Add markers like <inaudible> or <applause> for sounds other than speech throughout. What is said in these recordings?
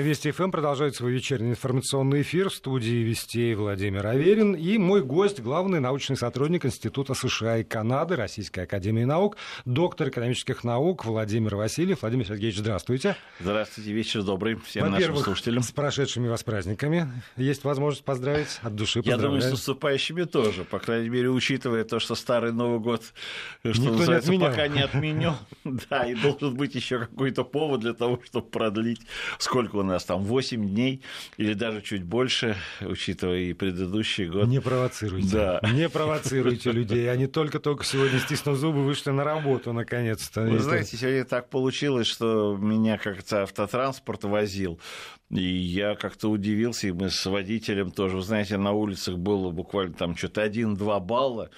Вести ФМ продолжает свой вечерний информационный эфир в студии Вестей Владимир Аверин. И мой гость, главный научный сотрудник Института США и Канады Российской Академии Наук, доктор экономических наук Владимир Васильев. Владимир Сергеевич, здравствуйте. Здравствуйте, вечер добрый всем нашим слушателям. с прошедшими вас праздниками. Есть возможность поздравить от души. Я думаю, с наступающими тоже. По крайней мере, учитывая то, что старый Новый год, что Никто называется, не пока не отменен. <laughs> Да, и должен быть еще какой-то повод для того, чтобы продлить сколько у нас там, 8 дней или даже чуть больше, учитывая и предыдущий год. Не провоцируйте. Да. Не провоцируйте людей. Они только-только сегодня, стиснув зубы, вышли на работу, наконец-то. Вы знаете, сегодня так получилось, что меня как-то автотранспорт возил. И я как-то удивился, и мы с водителем тоже, вы знаете, на улицах было буквально там что-то 1-2 балла,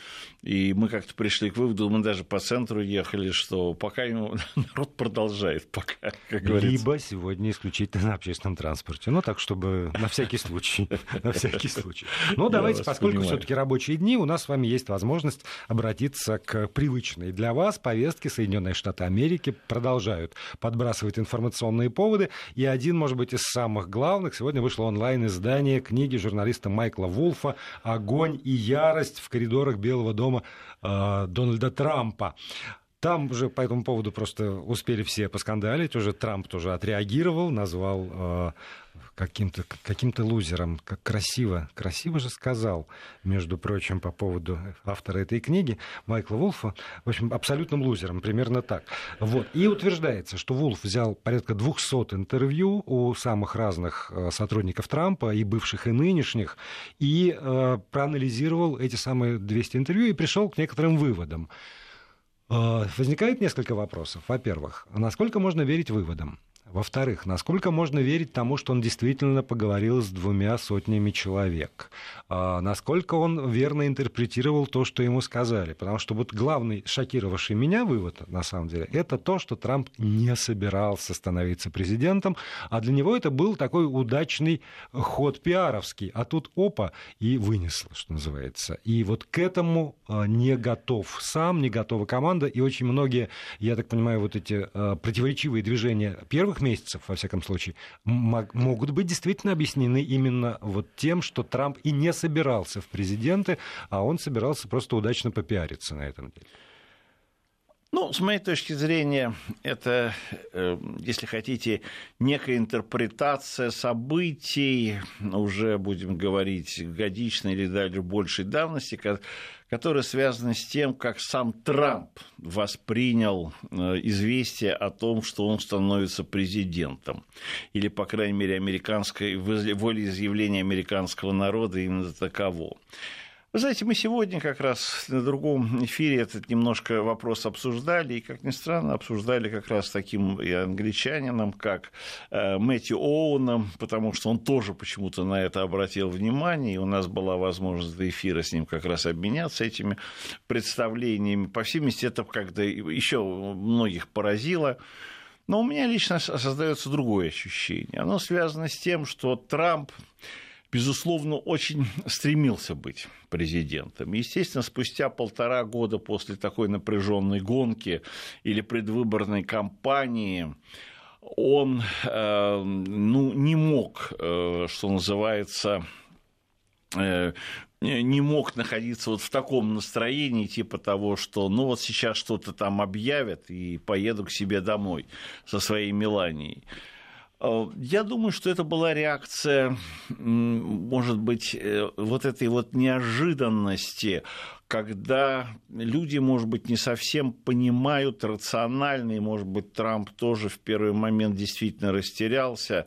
и мы как-то пришли к выводу, мы даже по центру ехали, что пока ему <laughs> народ продолжает, пока, как говорится. Либо сегодня исключительно на общественном транспорте. Ну, так, чтобы на всякий случай. <laughs> На всякий случай. Но давайте, поскольку все таки рабочие дни, у нас с вами есть возможность обратиться к привычной для вас повестке. Соединенные Штаты Америки продолжают подбрасывать информационные поводы, и один, может быть, из самых главных. Сегодня вышло онлайн-издание книги журналиста Майкла Вулфа «Огонь и ярость в коридорах Белого дома э, Дональда Трампа». Там уже по этому поводу просто успели все поскандалить, уже Трамп тоже отреагировал, назвал э, каким-то каким лузером. Как красиво, красиво же сказал, между прочим, по поводу автора этой книги, Майкла Вулфа, в общем, абсолютным лузером, примерно так. Вот. И утверждается, что Вулф взял порядка 200 интервью у самых разных э, сотрудников Трампа, и бывших, и нынешних, и э, проанализировал эти самые 200 интервью и пришел к некоторым выводам. Э, возникает несколько вопросов. Во-первых, насколько можно верить выводам? Во-вторых, насколько можно верить тому, что он действительно поговорил с двумя сотнями человек? А, насколько он верно интерпретировал то, что ему сказали? Потому что вот главный шокировавший меня вывод, на самом деле, это то, что Трамп не собирался становиться президентом, а для него это был такой удачный ход пиаровский. А тут опа, и вынесло, что называется. И вот к этому а, не готов сам, не готова команда, и очень многие, я так понимаю, вот эти а, противоречивые движения первых месяцев, во всяком случае, могут быть действительно объяснены именно вот тем, что Трамп и не собирался в президенты, а он собирался просто удачно попиариться на этом деле. Ну, с моей точки зрения, это, э, если хотите, некая интерпретация событий, уже будем говорить, годичной или даже большей давности, которая связана с тем, как сам Трамп воспринял э, известие о том, что он становится президентом. Или, по крайней мере, американской волеизъявление американского народа именно таково. Знаете, мы сегодня как раз на другом эфире этот немножко вопрос обсуждали, и, как ни странно, обсуждали как раз таким и англичанином, как э, Мэтью Оуэном, потому что он тоже почему-то на это обратил внимание, и у нас была возможность до эфира с ним как раз обменяться этими представлениями. По всей видимости, это как-то еще многих поразило. Но у меня лично создается другое ощущение. Оно связано с тем, что Трамп безусловно, очень <laughs> стремился быть президентом. Естественно, спустя полтора года после такой напряженной гонки или предвыборной кампании он э, ну, не мог, э, что называется, э, не мог находиться вот в таком настроении, типа того, что ну вот сейчас что-то там объявят и поеду к себе домой со своей Меланией. Э, я думаю, что это была реакция, может быть, э, вот этой вот неожиданности, когда люди, может быть, не совсем понимают рационально, и, может быть, Трамп тоже в первый момент действительно растерялся,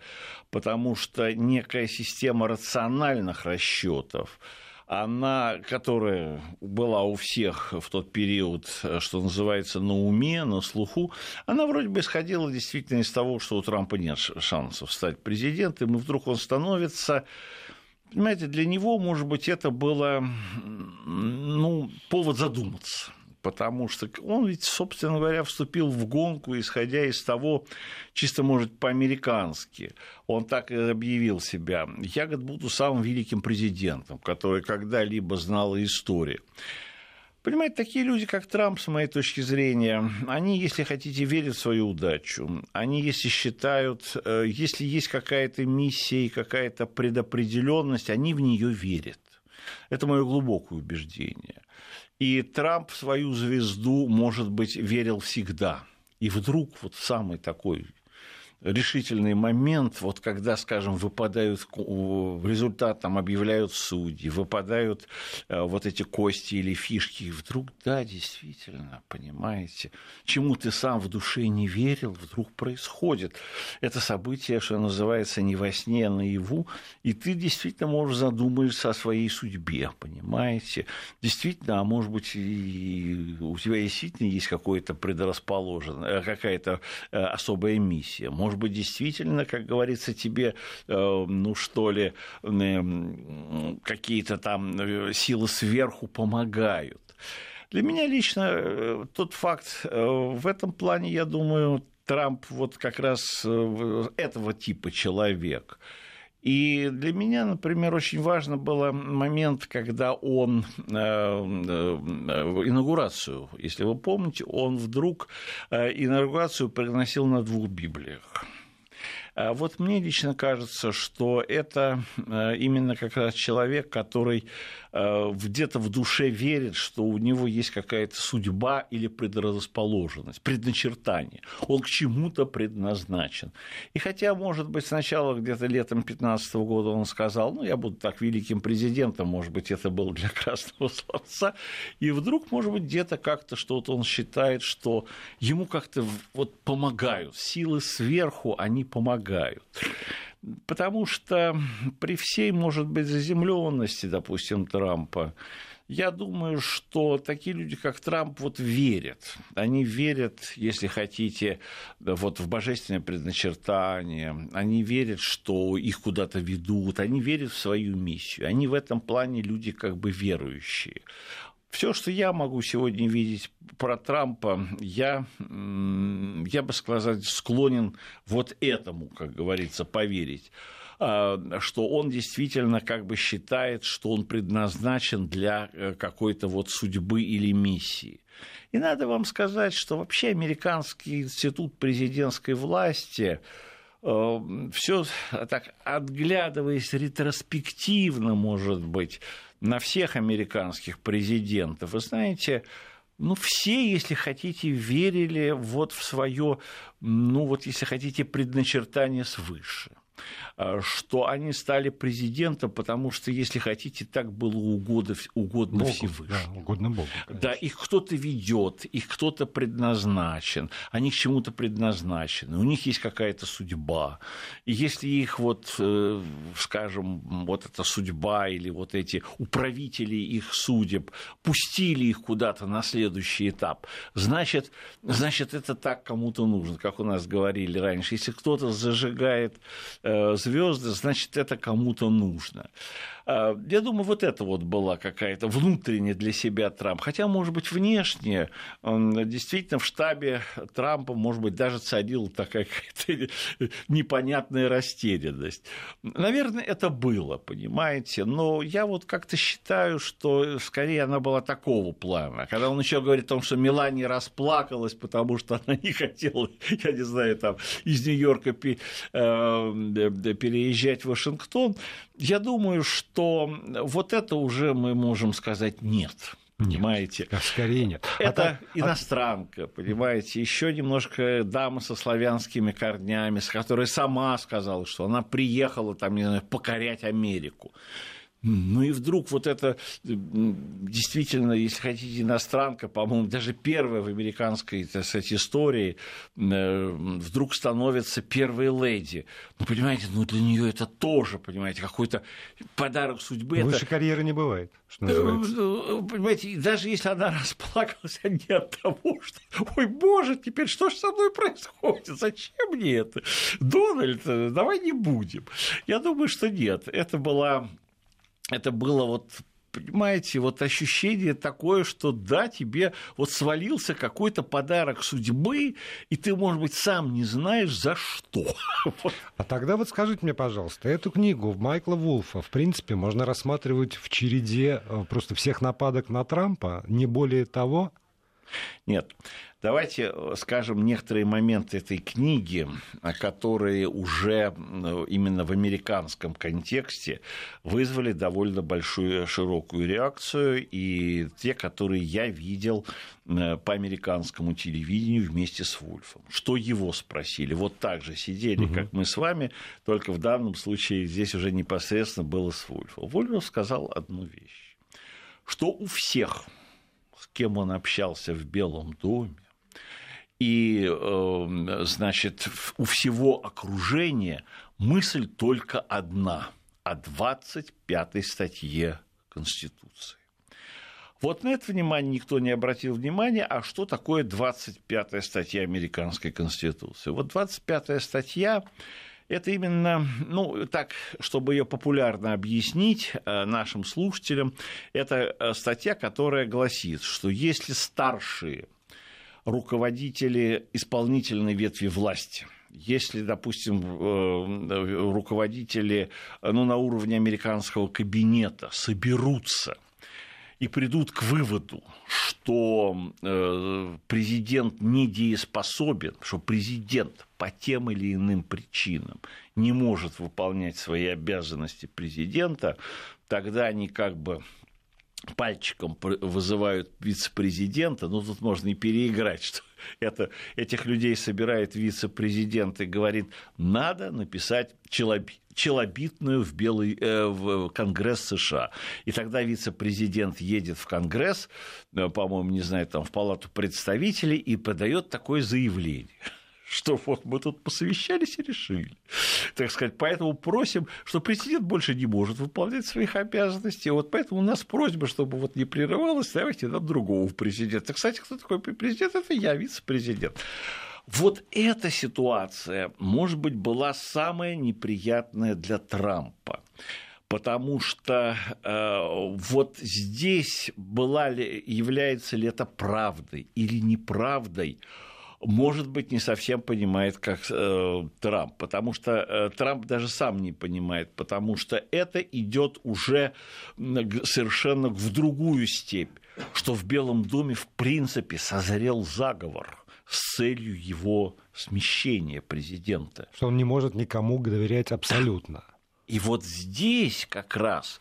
потому что некая система рациональных расчетов, она, которая была у всех в тот период, что называется, на уме, на слуху, она вроде бы исходила действительно из того, что у Трампа нет шансов стать президентом, и вдруг он становится Понимаете, для него, может быть, это было ну, повод задуматься потому что он ведь, собственно говоря, вступил в гонку, исходя из того, чисто, может, по-американски. Он так и объявил себя. Я, говорит, буду самым великим президентом, который когда-либо знала история. Понимаете, такие люди, как Трамп, с моей точки зрения, они, если хотите, верят в свою удачу. Они, если считают, э, если есть какая-то миссия и какая-то предопределенность, они в нее верят. Это мое глубокое убеждение. И Трамп в свою звезду, может быть, верил всегда. И вдруг вот самый такой решительный момент, вот когда, скажем, выпадают результат, там объявляют судьи, выпадают э, вот эти кости или фишки, и вдруг, да, действительно, понимаете, чему ты сам в душе не верил, вдруг происходит. Это событие, что называется, не во сне, а наяву, и ты действительно можешь задуматься о своей судьбе, понимаете. Действительно, а может быть, и у тебя действительно есть какое-то предрасположенное, какая-то э, особая миссия, может может быть, действительно, как говорится, тебе, э, ну что ли, какие-то там э, силы сверху помогают. Для меня лично э, тот факт в этом плане, я думаю, Трамп вот как раз этого типа человек. И для меня, например, очень важно был момент, когда он инаугурацию, если вы помните, он вдруг инаугурацию приносил на двух Библиях. А вот мне лично кажется, что это э, именно как раз человек, который э, где-то в душе верит, что у него есть какая-то судьба или предрасположенность, предначертание. Он к чему-то предназначен. И хотя, может быть, сначала где-то летом 2015 года он сказал, ну, я буду так великим президентом, может быть, это было для <laughs> красного словца, и вдруг, может быть, где-то как-то что-то он считает, что ему как-то вот помогают, силы сверху, они помогают помогают. Потому что при всей, может быть, заземленности, допустим, Трампа, я думаю, что такие люди, как Трамп, вот верят. Они верят, если хотите, вот в божественное предначертание. Они верят, что их куда-то ведут. Они верят в свою миссию. Они в этом плане люди как бы верующие. Все, что я могу сегодня видеть про Трампа, я, я бы сказал, склонен вот этому, как говорится, поверить а, что он действительно как бы считает, что он предназначен для э, какой-то вот судьбы или миссии. И надо вам сказать, что вообще американский институт президентской власти э, все так отглядываясь ретроспективно, может быть, на всех американских президентов. Вы знаете, ну, все, если хотите, верили вот в свое, ну, вот, если хотите, предначертание свыше – что они стали президентом, потому что, если хотите, так было угодно, угодно Богу, Всевышнему. Да, угодно Богу. Конечно. Да, их кто-то ведет, их кто-то предназначен, они к чему-то предназначены, у них есть какая-то судьба. И если их вот, э, скажем, вот эта судьба или вот эти управители их судеб пустили их куда-то на следующий этап, значит, значит это так кому-то нужно, как у нас говорили раньше. Если кто-то зажигает э, звезды, значит, это кому-то нужно. А, я думаю, вот это вот была какая-то внутренняя для себя Трамп. Хотя, может быть, внешне действительно в штабе Трампа, может быть, даже царила такая <laughs> какая-то непонятная растерянность. Наверное, это было, понимаете. Но я вот как-то считаю, что скорее она была такого плана. Когда он еще говорит о том, что Мелания расплакалась, потому что она не хотела, <laughs> я не знаю, там из Нью-Йорка э, переезжать в Вашингтон, я думаю, что вот это уже мы можем сказать нет. Понимаете? Нет, скорее нет. А это а иностранка, понимаете, еще немножко дама со славянскими корнями, с которой сама сказала, что она приехала там, не знаю, покорять Америку. Ну и вдруг вот это действительно, если хотите, иностранка, по-моему, даже первая в американской так сказать, истории, э, вдруг становится первой леди. Ну, понимаете, ну для нее это тоже, понимаете, какой-то подарок судьбы. Выше это... карьеры не бывает, что называется. Ну, ну, понимаете, даже если она <laughs> расплакалась, а не от того, что, ой, боже, теперь что же со мной происходит? Зачем мне это? Дональд, давай не будем. Я думаю, что нет. Это была это было вот понимаете, вот ощущение такое, что да, тебе вот свалился какой-то подарок судьбы, и ты, может быть, сам не знаешь, за что. <laughs> А тогда вот скажите мне, пожалуйста, эту книгу Майкла Вулфа, в принципе, можно рассматривать в череде э, просто всех нападок на Трампа, не более того? Нет. Давайте э, скажем некоторые моменты этой книги, которые уже э, именно в американском контексте вызвали довольно большую широкую реакцию, и те, которые я видел э, по американскому телевидению вместе с Вульфом. Что его спросили? Вот так же сидели, угу. как мы с вами, только в данном случае здесь уже непосредственно было с Вульфом. Вульф сказал одну вещь, что у всех, кем он общался в Белом доме, и, эм, значит, у всего окружения мысль только одна о 25 статье Конституции. Вот на это внимание никто не обратил внимания, а что такое 25-я статья Американской Конституции? Вот 25-я статья это именно, ну, так, чтобы ее популярно объяснить э, нашим слушателям, это э, статья, которая гласит, что если старшие руководители исполнительной ветви власти. Если, допустим, э, руководители ну, на уровне американского кабинета соберутся и придут к выводу, что э, президент недееспособен, что президент по тем или иным причинам не может выполнять свои обязанности президента, тогда они как бы пальчиком вызывают вице-президента, ну тут можно и переиграть, что это, этих людей собирает вице-президент и говорит, надо написать челобитную в, белый, э, в Конгресс США. И тогда вице-президент едет в Конгресс, э, по-моему, не знаю, там в Палату представителей и подает такое заявление что вот мы тут посовещались и решили. Так сказать, поэтому просим, что президент больше не может выполнять своих обязанностей. Вот поэтому у нас просьба, чтобы вот не прерывалось, давайте нам другого президента. Кстати, кто такой президент? Это я, вице-президент. Вот эта ситуация, может быть, была самая неприятная для Трампа потому что э, вот здесь была ли, является ли это правдой или неправдой, может быть, не совсем понимает, как э, Трамп, потому что э, Трамп даже сам не понимает, потому что это идет уже совершенно в другую степь, что в Белом доме в принципе созрел заговор с целью его смещения президента. Что он не может никому доверять абсолютно. И вот здесь как раз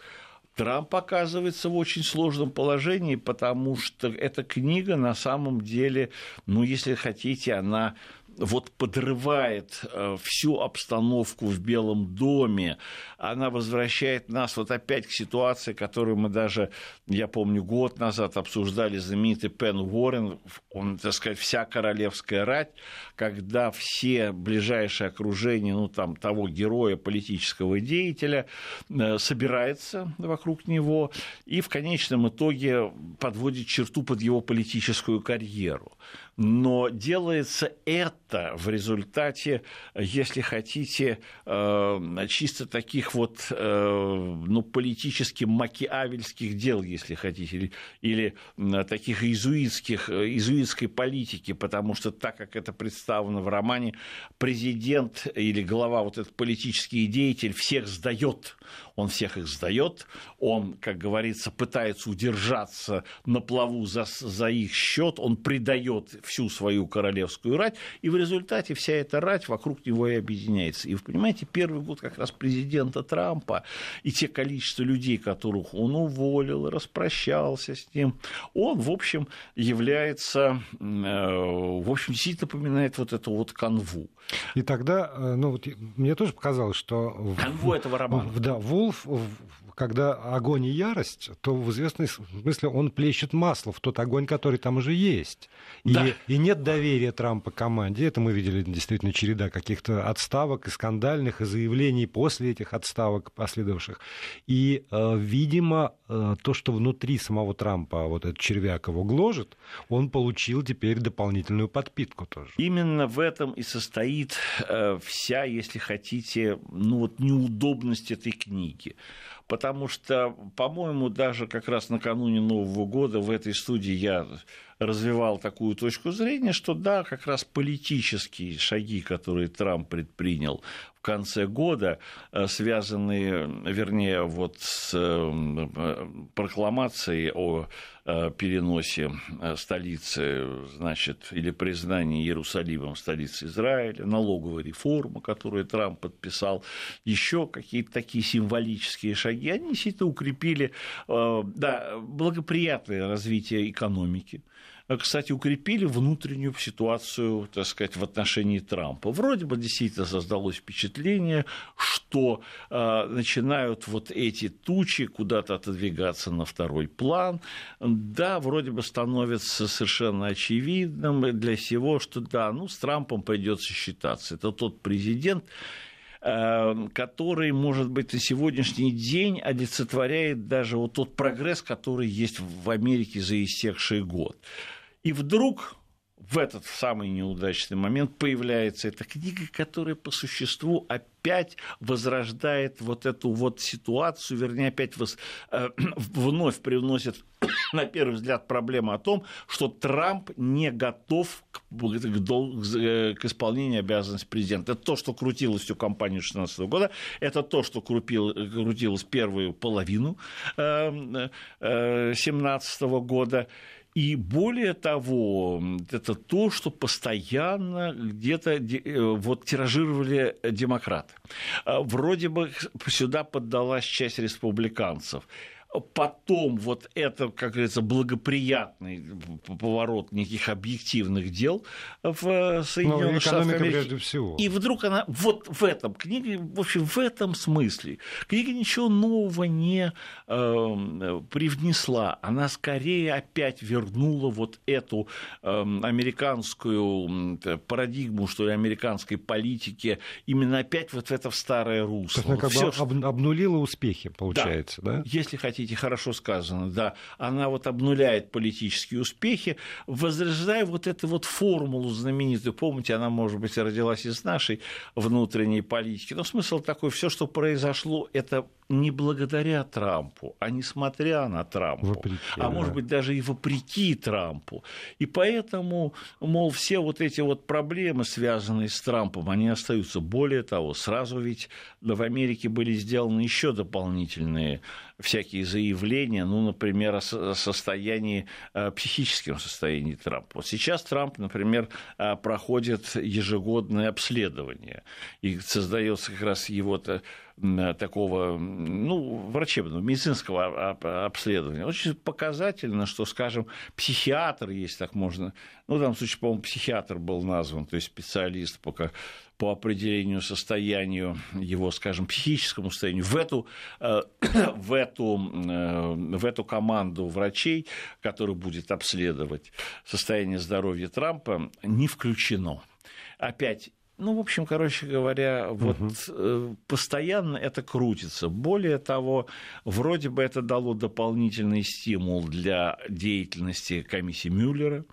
Трамп оказывается в очень сложном положении, потому что эта книга на самом деле, ну, если хотите, она вот подрывает э, всю обстановку в Белом доме, она возвращает нас вот опять к ситуации, которую мы даже, я помню, год назад обсуждали знаменитый Пен Уоррен, он, так сказать, вся королевская рать, когда все ближайшие окружение, ну, там, того героя, политического деятеля э, собирается вокруг него и в конечном итоге подводит черту под его политическую карьеру но делается это в результате, если хотите, э, чисто таких вот э, ну, политически макиавельских дел, если хотите, или, таких иезуитских, иезуитской политики, потому что так как это представлено в романе, президент или глава, вот этот политический деятель всех сдает, он всех их сдает, он, как говорится, пытается удержаться на плаву за, за их счет, он предает всю свою королевскую рать, и в результате вся эта рать вокруг него и объединяется. И вы понимаете, первый год как раз президента Трампа и те количество людей, которых он уволил, распрощался с ним, он, в общем, является, э, в общем, действительно напоминает вот эту вот канву. И тогда, э, ну вот мне тоже показалось, что... Канву этого романа. Да, Вулф когда огонь и ярость, то в известном смысле он плещет масло в тот огонь, который там уже есть. И, да. и нет доверия Трампа команде. Это мы видели действительно череда каких-то отставок и скандальных, и заявлений после этих отставок последовавших. И, э, видимо, то, что внутри самого Трампа вот этот червяк его гложет, он получил теперь дополнительную подпитку тоже. Именно в этом и состоит э, вся, если хотите, ну вот неудобность этой книги. потому что, по-моему, даже как раз накануне Нового года в этой студии я развивал такую точку зрения, что да, как раз политические шаги, которые Трамп предпринял в конце года, э, связанные, вернее, вот с э, прокламацией о э, переносе столицы, значит, или признании Иерусалимом столицы Израиля, налоговой реформы, которую Трамп подписал, еще какие-то такие символические шаги, они действительно укрепили да, благоприятное развитие экономики, Э, кстати, укрепили внутреннюю ситуацию, так сказать, в отношении Трампа. Вроде бы действительно создалось впечатление, что э, начинают вот эти тучи куда-то отодвигаться на второй план. Да, вроде бы становится совершенно очевидным для всего, что да, ну, с Трампом придется считаться. Это тот президент, э, который, может быть, на сегодняшний день олицетворяет даже вот тот прогресс, который есть в Америке за истекший год. И вдруг в этот самый неудачный момент появляется эта книга, которая по существу опять возрождает вот эту вот ситуацию, вернее, опять воз, э, <clears throat> вновь привносит <clears throat> на первый взгляд проблему о том, что Трамп не готов к, к, э, к исполнению обязанностей президента. Это то, что крутилось всю кампанию 2016 года, это то, что крутил, крутилось первую половину 2017 э, э, года. И более того, это то, что постоянно где-то э, вот тиражировали демократы. А, вроде бы сюда поддалась часть республиканцев потом вот это, как говорится, благоприятный поворот неких объективных дел в э, Соединенных Штатах Америки. прежде всего. И вдруг она вот в этом книге, в общем, в этом смысле, книга ничего нового не э, привнесла. Она скорее опять вернула вот эту э, американскую парадигму, что ли, американской политики, именно опять вот в это в старое русло. То есть она как Всё, бы обнулила успехи, получается, да? да? Если хотите хотите, хорошо сказано, да, она вот обнуляет политические успехи, возрождая вот эту вот формулу знаменитую, помните, она, может быть, родилась из нашей внутренней политики, но смысл такой, все, что произошло, это не благодаря Трампу, а несмотря на Трампа, вопреки, а да. может быть даже и вопреки Трампу. И поэтому, мол, все вот эти вот проблемы, связанные с Трампом, они остаются. Более того, сразу ведь в Америке были сделаны еще дополнительные всякие заявления, ну, например, о состоянии, э, психическом состоянии Трампа. Вот сейчас Трамп, например, э, проходит ежегодное обследование, и создается как раз его такого ну, врачебного, медицинского обследования. Очень показательно, что, скажем, психиатр, если так можно, ну, в данном случае, по-моему, психиатр был назван, то есть специалист по, по определению состоянию его, скажем, психическому состоянию, в эту, э, <coughs> в эту, э, в эту команду врачей, которая будет обследовать состояние здоровья Трампа, не включено. Опять ну, в общем, короче говоря, вот угу. постоянно это крутится. Более того, вроде бы это дало дополнительный стимул для деятельности комиссии Мюллера.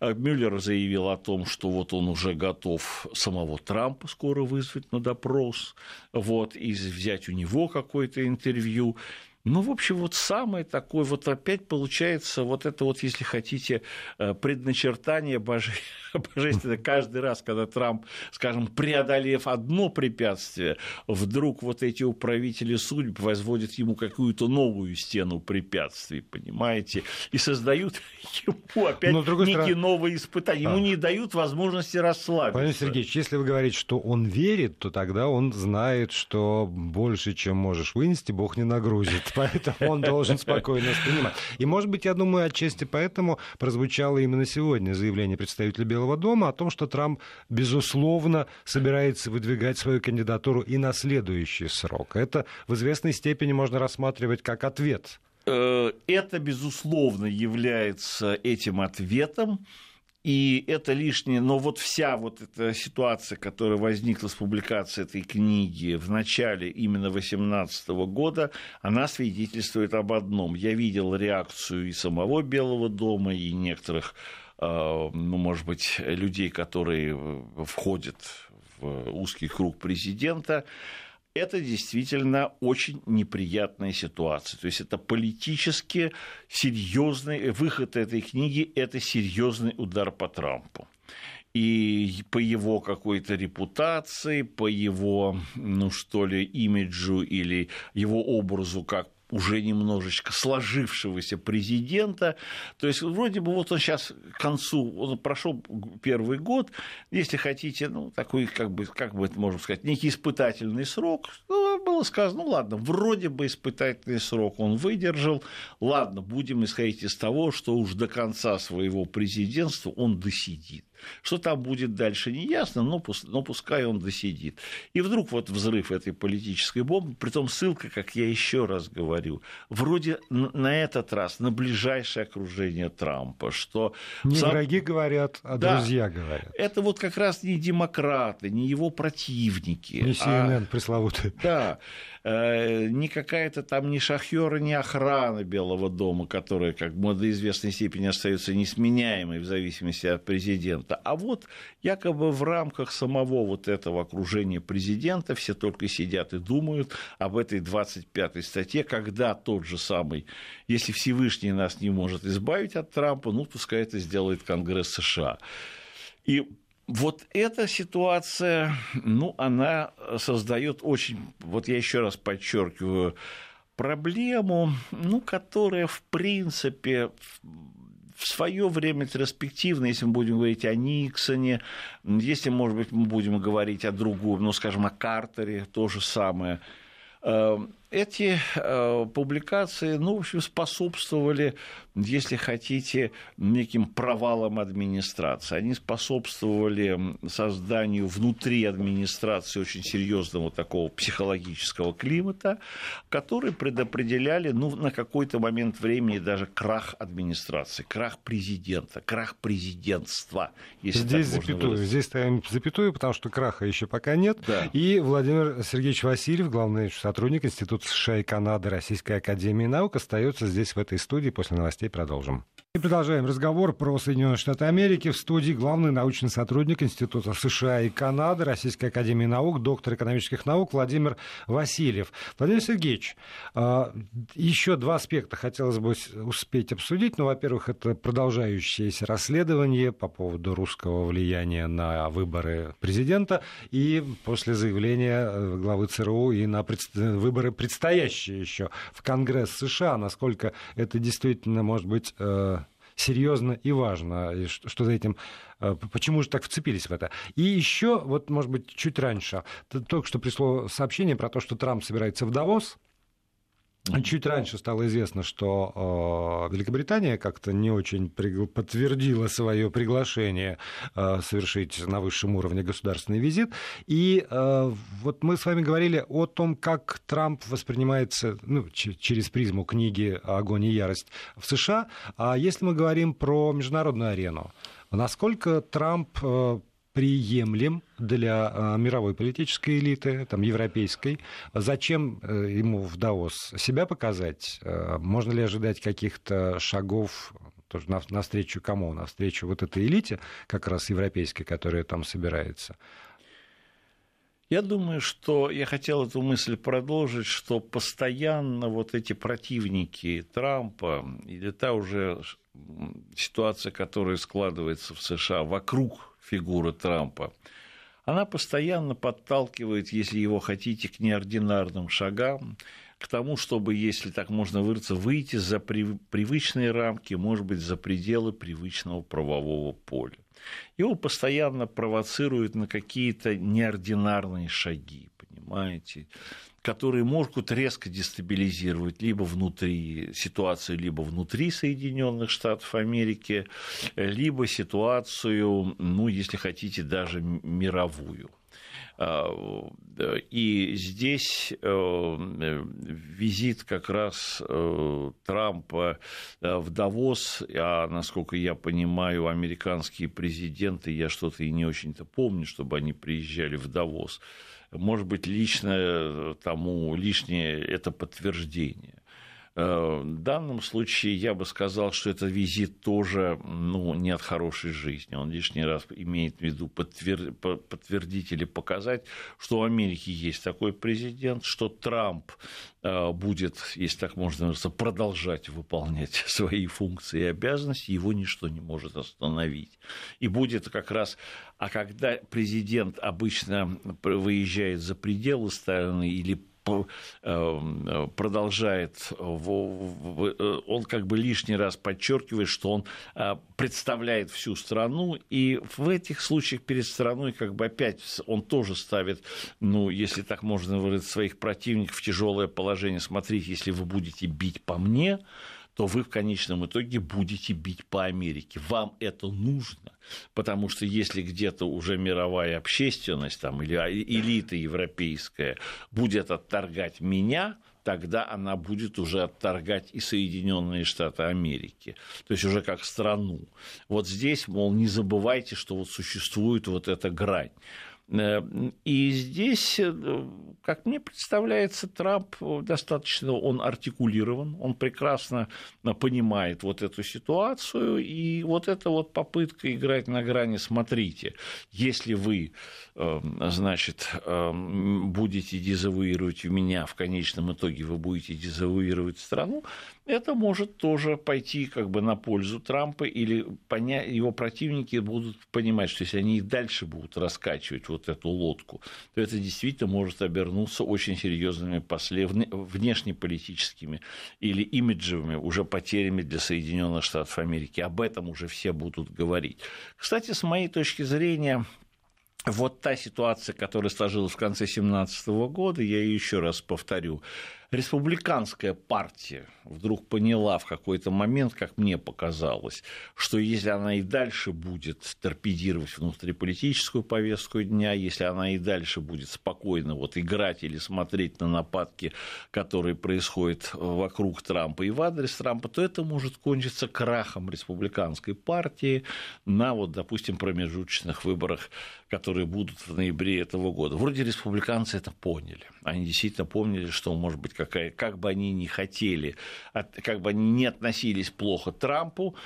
Э, Мюллер заявил о том, что вот он уже готов самого Трампа скоро вызвать на допрос, вот, и взять у него какое-то интервью. Ну, в общем, вот самое такое, вот опять получается вот это вот, если хотите, э, предначертание боже... <laughs> божественное. Каждый раз, когда Трамп, скажем, преодолев одно препятствие, вдруг вот эти управители судьб возводят ему какую-то новую стену препятствий, понимаете, и создают <laughs> ему опять некие стороны... новые испытания. Ему а. не дают возможности расслабиться. Владимир Сергеевич, если вы говорите, что он верит, то тогда он знает, что больше, чем можешь вынести, Бог не нагрузит <laughs> поэтому он должен спокойно воспринимать. И, может быть, я думаю, отчасти поэтому прозвучало именно сегодня заявление представителя Белого дома о том, что Трамп, безусловно, собирается выдвигать свою кандидатуру и на следующий срок. Это в известной степени можно рассматривать как ответ. Э, это, безусловно, является этим ответом и это лишнее, но вот вся вот эта ситуация, которая возникла с публикацией этой книги в начале именно 2018 года, она свидетельствует об одном. Я видел реакцию и самого Белого дома, и некоторых, э, ну, может быть, людей, которые входят в узкий круг президента, это действительно очень неприятная ситуация. То есть это политически серьезный выход этой книги, это серьезный удар по Трампу и по его какой-то репутации, по его, ну что ли, имиджу или его образу как уже немножечко сложившегося президента. То есть вроде бы вот он сейчас к концу, он прошел первый год, если хотите, ну, такой, как бы, как бы это можно сказать, некий испытательный срок, ну, было сказано, ну ладно, вроде бы испытательный срок он выдержал, ладно, будем исходить из того, что уж до конца своего президентства он досидит. Что там будет дальше, не ясно, но, но пускай он досидит. И вдруг вот взрыв этой политической бомбы, притом ссылка, как я еще раз говорю, вроде на этот раз на ближайшее окружение Трампа, что... Не сам... враги говорят, а да, друзья говорят. Это вот как раз не демократы, не его противники. Не CNN а... пресловутый. Да, не какая-то там ни шахера, ни охрана Белого дома, которая, как бы, до известной степени остается несменяемой в зависимости от президента. А вот якобы в рамках самого вот этого окружения президента все только сидят и думают об этой 25-й статье, когда тот же самый, если Всевышний нас не может избавить от Трампа, ну, пускай это сделает Конгресс США. И вот эта ситуация, ну, она создает очень, вот я еще раз подчеркиваю, проблему, ну, которая, в принципе, в свое время ретроспективно, если мы будем говорить о Никсоне, если, может быть, мы будем говорить о другом, ну, скажем, о Картере, то же самое, эм, эти э, публикации, ну, в общем, способствовали, если хотите, неким провалам администрации. Они способствовали созданию внутри администрации очень серьезного такого психологического климата, который предопределяли, ну, на какой-то момент времени даже крах администрации, крах президента, крах президентства. Если Здесь запятую, выразить. здесь ставим запятую, потому что краха еще пока нет. Да. И Владимир Сергеевич Васильев, главный сотрудник Института Институт США и Канады Российской Академии Наук остается здесь, в этой студии. После новостей продолжим. И продолжаем разговор про Соединенные Штаты Америки. В студии главный научный сотрудник Института США и Канады Российской Академии Наук, доктор экономических наук Владимир Васильев. Владимир Сергеевич, а, еще два аспекта хотелось бы успеть обсудить. Ну, во-первых, это продолжающееся расследование по поводу русского влияния на выборы президента и после заявления э, главы ЦРУ и на выборы предстоящие еще в Конгресс США, насколько это действительно может быть э, серьезно и важно, и что за этим, э, почему же так вцепились в это. И еще, вот, может быть, чуть раньше, только что пришло сообщение про то, что Трамп собирается в Давос, Чуть раньше стало известно, что э, Великобритания как-то не очень подтвердила свое приглашение э, совершить на высшем уровне государственный визит. И э, вот мы с вами говорили о том, как Трамп воспринимается ну, через призму книги «Огонь и ярость» в США. А если мы говорим про международную арену, насколько Трамп приемлем для а, мировой политической элиты, там, европейской. Зачем э, ему в Даос себя показать? Э, можно ли ожидать каких-то шагов тоже навстречу кому? Навстречу вот этой элите, как раз европейской, которая там собирается? Я думаю, что я хотел эту мысль продолжить, что постоянно вот эти противники Трампа, или та уже ситуация, которая складывается в США вокруг фигура Трампа, она постоянно подталкивает, если его хотите, к неординарным шагам, к тому, чтобы, если так можно выразиться, выйти за привычные рамки, может быть, за пределы привычного правового поля. Его постоянно провоцируют на какие-то неординарные шаги, понимаете? которые могут резко дестабилизировать либо внутри ситуацию, либо внутри Соединенных Штатов Америки, либо ситуацию, ну, если хотите, даже мировую. А, и здесь э, визит как раз э, Трампа э, в Давос, а насколько я понимаю, американские президенты, я что-то и не очень-то помню, чтобы они приезжали в Давос, может быть, лично тому лишнее это подтверждение. Э, в данном случае я бы сказал, что этот визит тоже ну, не от хорошей жизни. Он лишний раз имеет в виду подтвер... подтвердить или показать, что у Америки есть такой президент, что Трамп э, будет, если так можно выразиться, продолжать выполнять <laughs> свои функции и обязанности, его ничто не может остановить. И будет как раз... А когда президент обычно выезжает за пределы страны или продолжает, э, он как бы лишний раз подчеркивает, что он э, представляет всю страну, и в этих случаях перед страной как бы опять он тоже ставит, ну, если так можно выразить, своих противников в тяжелое положение. Смотрите, если вы будете бить по мне, то вы в конечном итоге будете бить по Америке. Вам это нужно, потому что если где-то уже мировая общественность там, или элита европейская будет отторгать меня, тогда она будет уже отторгать и Соединенные Штаты Америки, то есть уже как страну. Вот здесь, мол, не забывайте, что вот существует вот эта грань. Э, и здесь, э, как мне представляется, Трамп достаточно, он артикулирован, он прекрасно понимает вот эту ситуацию, и вот эта вот попытка играть на грани, смотрите, если вы, э, значит, будете дезавуировать меня, в конечном итоге вы будете дезавуировать страну, это может тоже пойти как бы на пользу Трампа, или поня... его противники будут понимать, что если они и дальше будут раскачивать вот эту лодку, то это действительно может обернуться очень серьезными после... внешнеполитическими или имиджевыми уже потерями для Соединенных Штатов Америки. Об этом уже все будут говорить. Кстати, с моей точки зрения, вот та ситуация, которая сложилась в конце 2017 года, я ее еще раз повторю, республиканская партия вдруг поняла в какой-то момент, как мне показалось, что если она и дальше будет торпедировать внутриполитическую повестку дня, если она и дальше будет спокойно вот играть или смотреть на нападки, которые происходят вокруг Трампа и в адрес Трампа, то это может кончиться крахом республиканской партии на, вот, допустим, промежуточных выборах, которые будут в ноябре этого года. Вроде республиканцы это поняли. Они действительно помнили, что, может быть, какая, как бы они ни хотели, как бы они не относились плохо Трампу,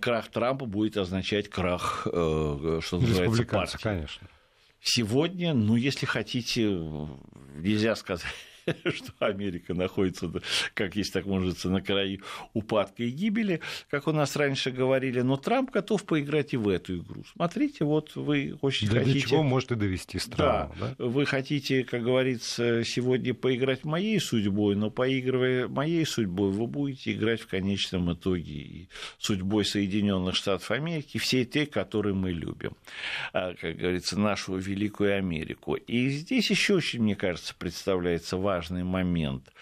крах Трампа будет означать крах, э, что называется, партии. конечно. Сегодня, ну, если хотите, нельзя сказать <laughs> что Америка находится, как есть так может на краю упадка и гибели, как у нас раньше говорили, но Трамп готов поиграть и в эту игру. Смотрите, вот вы очень Для хотите... чего может и довести страну. Да, да, вы хотите, как говорится, сегодня поиграть моей судьбой, но поигрывая моей судьбой, вы будете играть в конечном итоге и судьбой Соединенных Штатов Америки, всей той, которую мы любим, а, как говорится, нашу великую Америку. И здесь еще очень, мне кажется, представляется важно важный момент.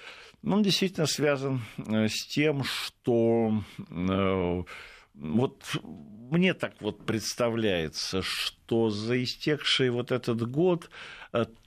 Он действительно связан э, с тем, что э, вот мне так вот представляется, что за истекший вот этот год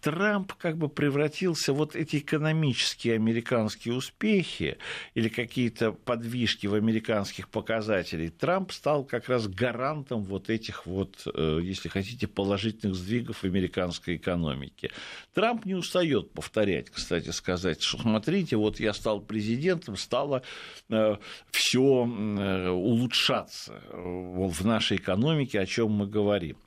Трамп как бы превратился, вот эти экономические американские успехи или какие-то подвижки в американских показателях, Трамп стал как раз гарантом вот этих вот, э, если хотите, положительных сдвигов в американской экономике. Трамп не устает повторять, кстати сказать, что смотрите, вот я стал президентом, стало э, все улучшаться в нашей экономике, о чем мы говорим.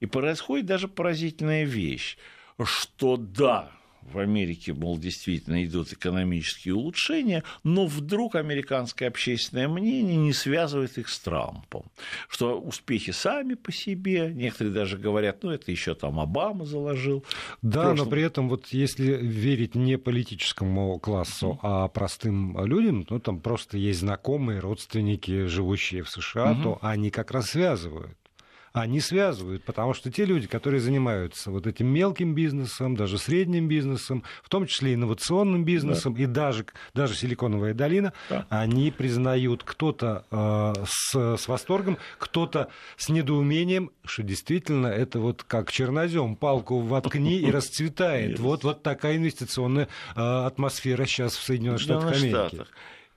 И происходит даже поразительная вещь что да, в Америке, мол, действительно идут экономические улучшения, но вдруг американское общественное мнение не связывает их с Трампом. Что успехи сами по себе, некоторые даже говорят, ну, это еще там Обама заложил. Да, прошлом... но при этом, вот если верить не политическому классу, а простым людям, ну, там просто есть знакомые, родственники, живущие в США, угу. то они как раз связывают они связывают, потому что те люди, которые занимаются вот этим мелким бизнесом, даже средним бизнесом, в том числе инновационным бизнесом, да. и даже, даже Силиконовая долина, да. они признают кто-то э, с, с восторгом, кто-то с недоумением, что действительно это вот как чернозем, палку воткни и расцветает. <laughs> Вот, вот такая инвестиционная э, атмосфера сейчас в Соединенных Штатах Америки.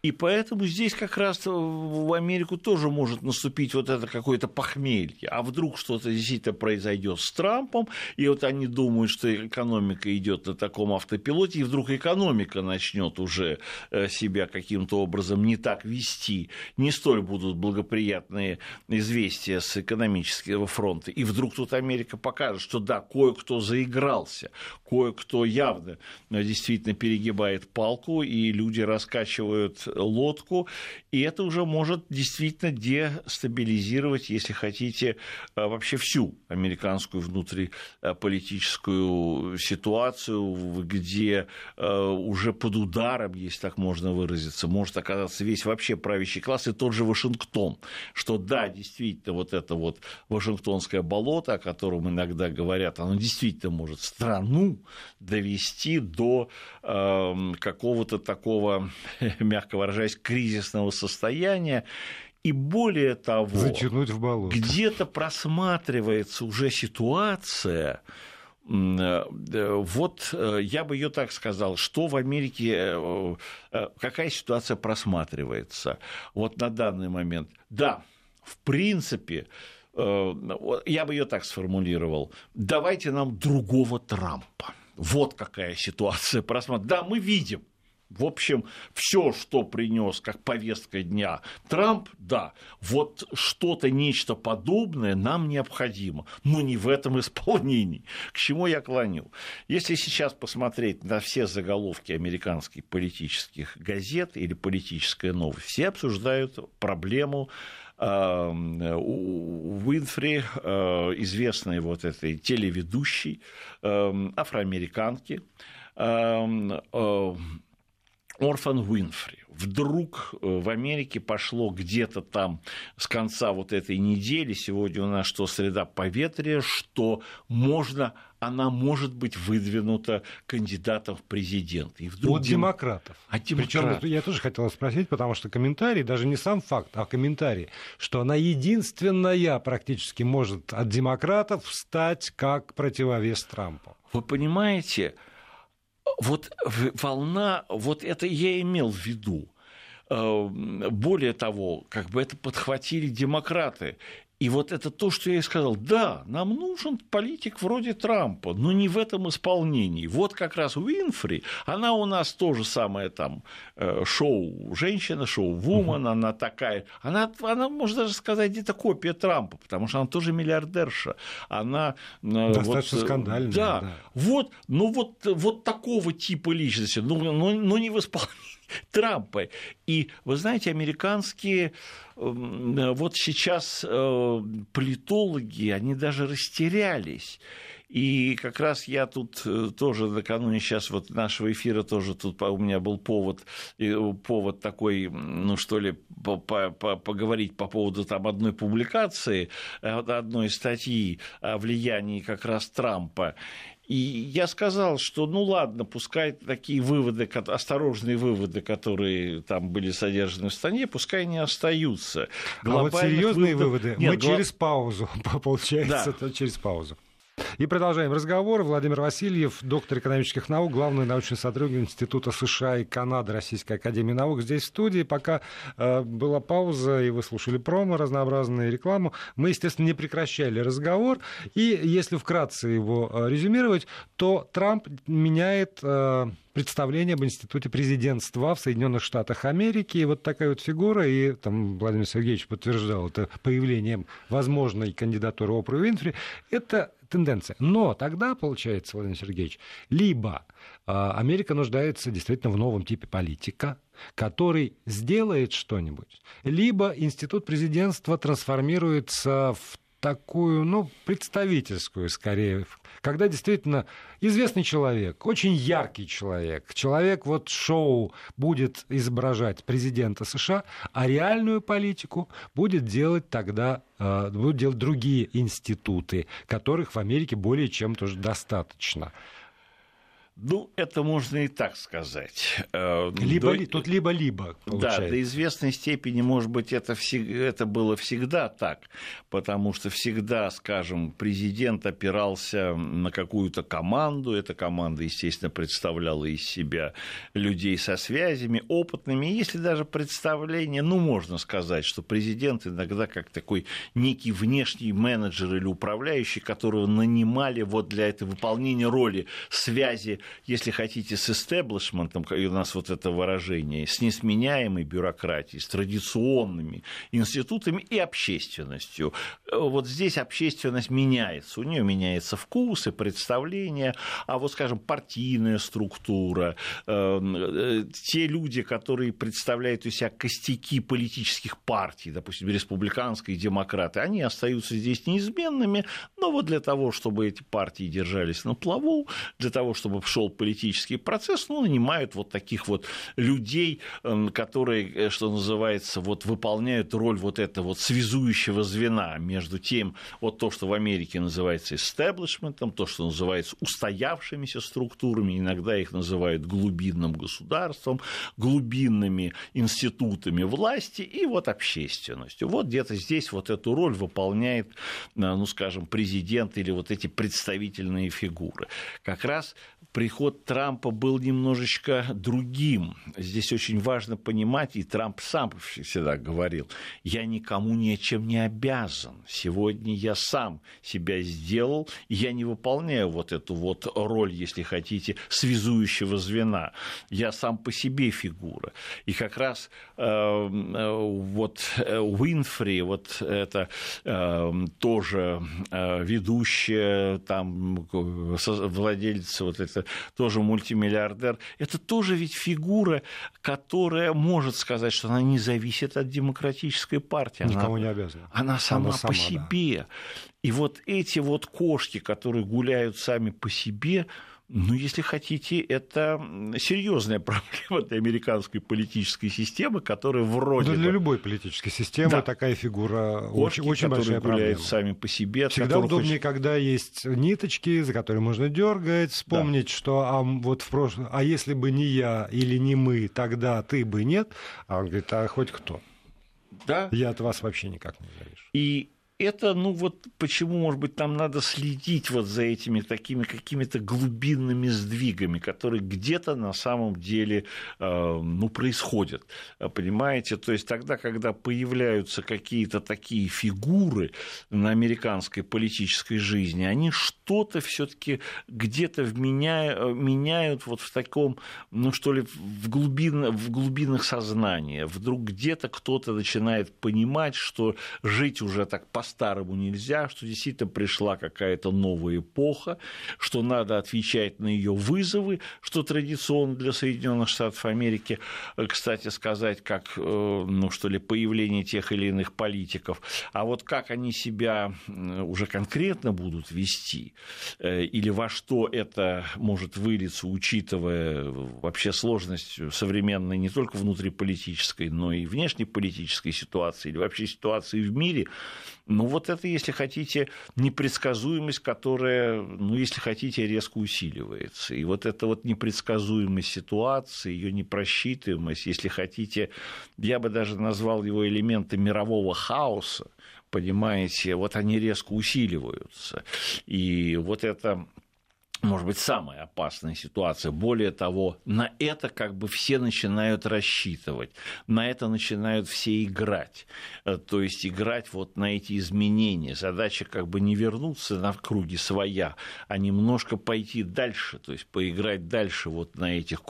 И поэтому здесь как раз в Америку тоже может наступить вот это какое-то похмелье. А вдруг что-то действительно произойдет с Трампом, и вот они думают, что экономика идет на таком автопилоте, и вдруг экономика начнет уже э, себя каким-то образом не так вести, не столь будут благоприятные известия с экономического фронта. И вдруг тут Америка покажет, что да, кое-кто заигрался, кое-кто явно э, действительно перегибает палку, и люди раскачивают лодку, и это уже может действительно дестабилизировать, если хотите, э, вообще всю американскую внутриполитическую ситуацию, где э, уже под ударом, если так можно выразиться, может оказаться весь вообще правящий класс и тот же Вашингтон, что да, действительно, вот это вот Вашингтонское болото, о котором иногда говорят, оно действительно может страну довести до э, какого-то такого, <laughs> мягко выражаясь, кризисного состояния. И более того, Затянуть в болото. где-то просматривается уже ситуация, э, вот э, я бы ее так сказал, что в Америке, э, какая ситуация просматривается вот на данный момент. Да, в принципе, я бы ее так сформулировал, давайте нам другого Трампа. Вот какая ситуация просматривается. Да, мы видим, в общем, все, что принес как повестка дня Трамп, да, вот что-то, нечто подобное нам необходимо, но не в этом исполнении. К чему я клоню? Если сейчас посмотреть на все заголовки американских политических газет или политическая новость, все обсуждают проблему эм, Уинфри, э, известной вот этой телеведущей, эм, афроамериканки, эм, э, Орфан Уинфри. Вдруг э, в Америке пошло где-то там с конца вот этой недели, сегодня у нас что, среда поветрия, что можно, она может быть выдвинута кандидатом в президенты. И вдруг От дем... демократов. От демократов. Причем я тоже хотел спросить, потому что комментарий, даже не сам факт, а комментарий, что она единственная практически может от демократов встать как противовес Трампу. Вы понимаете, вот волна, вот это я имел в виду. Э, более того, как бы это подхватили демократы. И вот это то, что я и сказал. Да, нам нужен политик вроде Трампа, но не в этом исполнении. Вот как раз Уинфри, она у нас тоже самое там э, шоу женщина, шоу вумен, она такая, она, она, можно даже сказать, где-то копия Трампа, потому что она тоже миллиардерша. Она э, достаточно вот, скандальная. Да, да, вот, ну вот, вот такого типа личности, ну, ну, ну не в исполнении <laughs> Трампа. И, вы знаете, американские эм, вот сейчас э, политологи, они даже растерялись. И как раз я тут э, тоже накануне сейчас вот нашего эфира тоже тут у меня был повод, повод такой, ну что ли, по, по, поговорить по поводу там одной публикации, э, одной статьи о влиянии как раз Трампа. И я сказал, что ну ладно, пускай такие выводы, осторожные выводы, которые там были содержаны в стране, пускай не остаются. А вот серьезные выводов... выводы Нет, мы гла... через паузу, <laughs> получается, да. через паузу. И продолжаем разговор. Владимир Васильев, доктор экономических наук, главный научный сотрудник Института США и Канады Российской Академии Наук. Здесь в студии, пока э, была пауза, и вы слушали промо, разнообразную рекламу, мы, естественно, не прекращали разговор. И если вкратце его э, резюмировать, то Трамп меняет... Э, представление об институте президентства в Соединенных Штатах Америки. И вот такая вот фигура, и там Владимир Сергеевич подтверждал это появлением возможной кандидатуры Опры Уинфри, это тенденция. Но тогда, получается, Владимир Сергеевич, либо а, Америка нуждается действительно в новом типе политика, который сделает что-нибудь, либо институт президентства трансформируется в такую, ну, представительскую, скорее, когда действительно известный человек, очень яркий человек, человек вот шоу будет изображать президента США, а реальную политику будет делать тогда, э, будут делать другие институты, которых в Америке более чем тоже достаточно. Ну, это можно и так сказать. Э, либо, до... Тут либо-либо, Да, до известной степени, может быть, это, всег... это было всегда так, потому что всегда, скажем, президент опирался на какую-то команду, эта команда, естественно, представляла из себя людей со связями, опытными, если даже представление, ну, можно сказать, что президент иногда как такой некий внешний менеджер или управляющий, которого нанимали вот для этого выполнения роли связи если хотите, с истеблишментом, у нас вот это выражение, с несменяемой бюрократией, с традиционными институтами и общественностью. Вот здесь общественность меняется, у нее меняется вкус и представление, а вот, скажем, партийная структура, эм, э, те люди, которые представляют из себя костяки политических партий, допустим, республиканские демократы, они остаются здесь неизменными, но вот для того, чтобы эти партии держались на плаву, для того, чтобы шел политический процесс, ну, нанимают вот таких вот людей, которые, э, что называется, вот выполняют роль вот этого вот связующего звена между тем, вот то, что в Америке называется истеблишментом, то, что называется устоявшимися структурами, иногда их называют глубинным государством, глубинными институтами власти и вот общественностью. Вот где-то здесь вот эту роль выполняет, э, ну, скажем, президент или вот эти представительные фигуры. Как раз приход Трампа был немножечко другим. Здесь очень важно понимать, и Трамп сам всегда говорил, я никому ничем не обязан. Сегодня я сам себя сделал, и я не выполняю вот эту вот роль, если хотите, связующего звена. Я сам по себе фигура. И как раз э, э вот э, Уинфри, вот это э, тоже э, ведущая, там, владельца вот это тоже мультимиллиардер, это тоже ведь фигура, которая может сказать, что она не зависит от демократической партии. Никому она, не обязана. Она сама, она сама по себе. Да. И вот эти вот кошки, которые гуляют сами по себе, ну, если хотите, это серьезная <laughs> проблема для американской политической системы, которая вроде да бы... для любой политической системы да. такая фигура Кошки, очень, очень большая гуляют проблема. сами по себе. Всегда удобнее, очень... когда есть ниточки, за которые можно дергать, вспомнить, да. что а вот в прошлом, а если бы не я или не мы, тогда ты бы нет. А он говорит, а хоть кто? Да. Я от вас вообще никак не завишу. И это, ну вот почему, может быть, там надо следить вот за этими такими какими-то глубинными сдвигами, которые где-то на самом деле, э, ну, происходят, понимаете? То есть тогда, когда появляются какие-то такие фигуры на американской политической жизни, они что-то все таки где-то меняют вот в таком, ну, что ли, в, глубин, в глубинах сознания. Вдруг где-то кто-то начинает понимать, что жить уже так по по-старому нельзя, что действительно пришла какая-то новая эпоха, что надо отвечать на ее вызовы, что традиционно для Соединенных Штатов Америки, э, кстати сказать, как, э, ну что ли, появление тех или иных политиков, а вот как они себя уже конкретно будут вести, э, или во что это может вылиться, учитывая вообще сложность современной не только внутриполитической, но и внешнеполитической ситуации, или вообще ситуации в мире, ну, вот это, если хотите, непредсказуемость, которая, ну, если хотите, резко усиливается. И вот эта вот непредсказуемость ситуации, ее непросчитываемость, если хотите, я бы даже назвал его элементы мирового хаоса, понимаете, вот они резко усиливаются. И вот это может быть, самая опасная ситуация. Более того, на это как бы все начинают рассчитывать, на это начинают все играть. Э, то есть играть вот на эти изменения. Задача как бы не вернуться на круги своя, а немножко пойти дальше, то есть поиграть дальше вот на этих,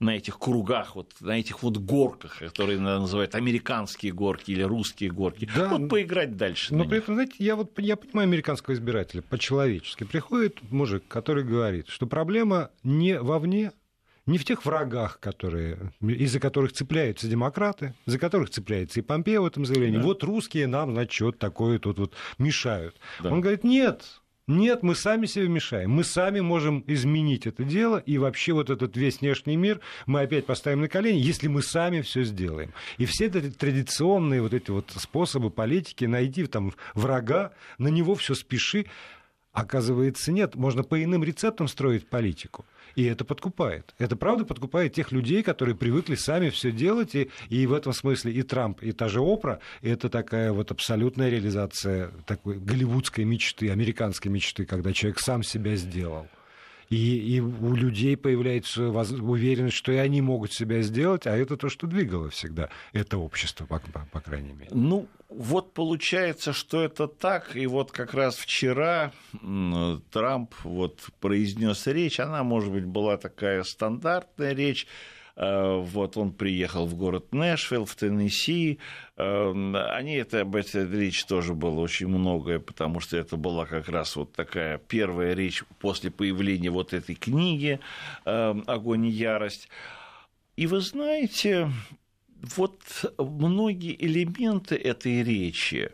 на этих кругах, вот на этих вот горках, которые называют американские горки или русские горки. Да, вот поиграть дальше. Но при этом, знаете, я вот я понимаю американского избирателя по-человечески. Приходит мужик, который говорит, что проблема не вовне, не в тех врагах, которые, из-за которых цепляются демократы, за которых цепляется и Помпео в этом заявлении. Да. Вот русские нам, значит, что-то такое тут вот мешают. Да. Он говорит, нет, нет, мы сами себе мешаем. Мы сами можем изменить это дело, и вообще вот этот весь внешний мир мы опять поставим на колени, если мы сами все сделаем. И все эти традиционные вот эти вот способы политики, найти там врага, на него все спеши, Оказывается, нет. Можно по иным рецептам строить политику. И это подкупает. Это правда подкупает тех людей, которые привыкли сами все делать. И, и в этом смысле и Трамп, и та же Опра — это такая вот абсолютная реализация такой голливудской мечты, американской мечты, когда человек сам себя сделал. И, и у людей появляется уверенность, что и они могут себя сделать, а это то, что двигало всегда это общество, по, по, по крайней мере. Ну, вот получается, что это так, и вот как раз вчера Трамп вот произнес речь, она, может быть, была такая стандартная речь, вот он приехал в город Нэшвилл, в Теннесси. Эм, они, это, об этой речи тоже было очень многое, потому что это была как раз вот такая первая речь после появления вот этой книги эм, «Огонь и ярость». И вы знаете, вот многие элементы этой речи,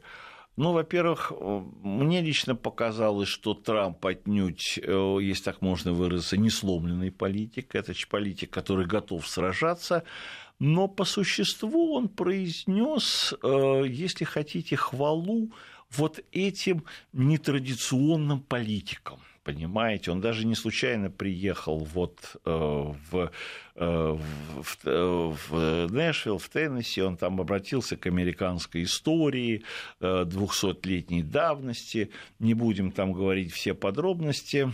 ну, во-первых, мне лично показалось, что Трамп отнюдь, э, если так можно выразиться, не сломленный политик. Это политик, который готов сражаться. Но по существу он произнес, э, если хотите, хвалу вот этим нетрадиционным политикам понимаете? Он даже не случайно приехал вот э, в, э, в, э, в Нэшвилл, в Теннесси, он там обратился к американской истории 200-летней давности, не будем там говорить все подробности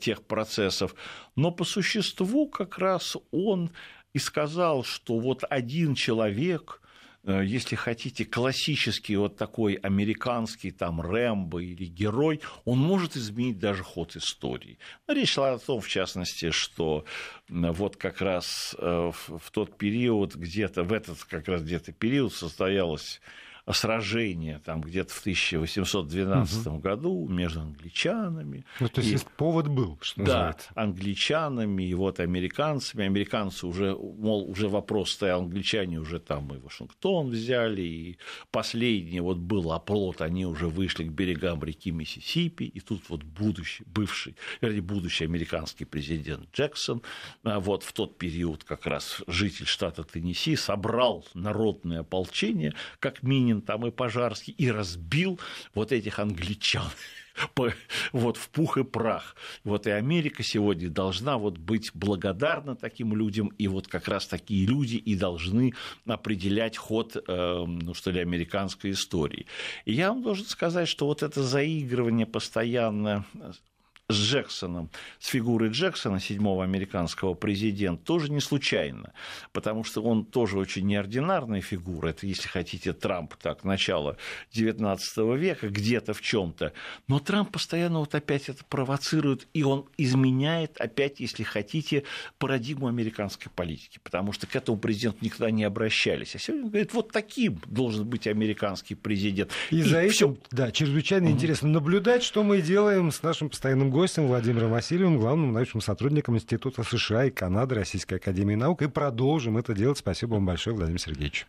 тех процессов, но по существу как раз он и сказал, что вот один человек – Э, если хотите, классический вот такой американский там Рэмбо или герой, он может изменить даже ход истории. Речь шла о том, в частности, что вот как раз э, в тот период, где-то в этот как раз где-то период состоялась сражение там где-то в 1812 угу. году между англичанами. Ну, то есть, и, повод был, что Да, называется. англичанами и вот американцами. Американцы уже, мол, уже вопрос стоял, англичане уже там и Вашингтон взяли, и последний вот был оплот, они уже вышли к берегам реки Миссисипи, и тут вот будущий, бывший, вернее, будущий американский президент Джексон, а вот в тот период как раз житель штата Теннесси собрал народное ополчение, как минимум Ленин там и Пожарский, и разбил вот этих англичан <laughs> вот в пух и прах. Вот и Америка сегодня должна вот быть благодарна таким людям, и вот как раз такие люди и должны определять ход, э, ну что ли, американской истории. И я вам должен сказать, что вот это заигрывание постоянно с Джексоном, с фигурой Джексона, седьмого американского президента, тоже не случайно, потому что он тоже очень неординарная фигура. Это, если хотите, Трамп, так, начало XIX века, где-то в чем то Но Трамп постоянно вот опять это провоцирует, и он изменяет опять, если хотите, парадигму американской политики, потому что к этому президенту никогда не обращались. А сегодня он говорит, вот таким должен быть американский президент. И, и за этим, всё... да, чрезвычайно mm-hmm. интересно наблюдать, что мы делаем с нашим постоянным гостем Владимиром Васильевым, главным научным сотрудником Института США и Канады Российской Академии Наук. И продолжим это делать. Спасибо вам большое, Владимир Сергеевич.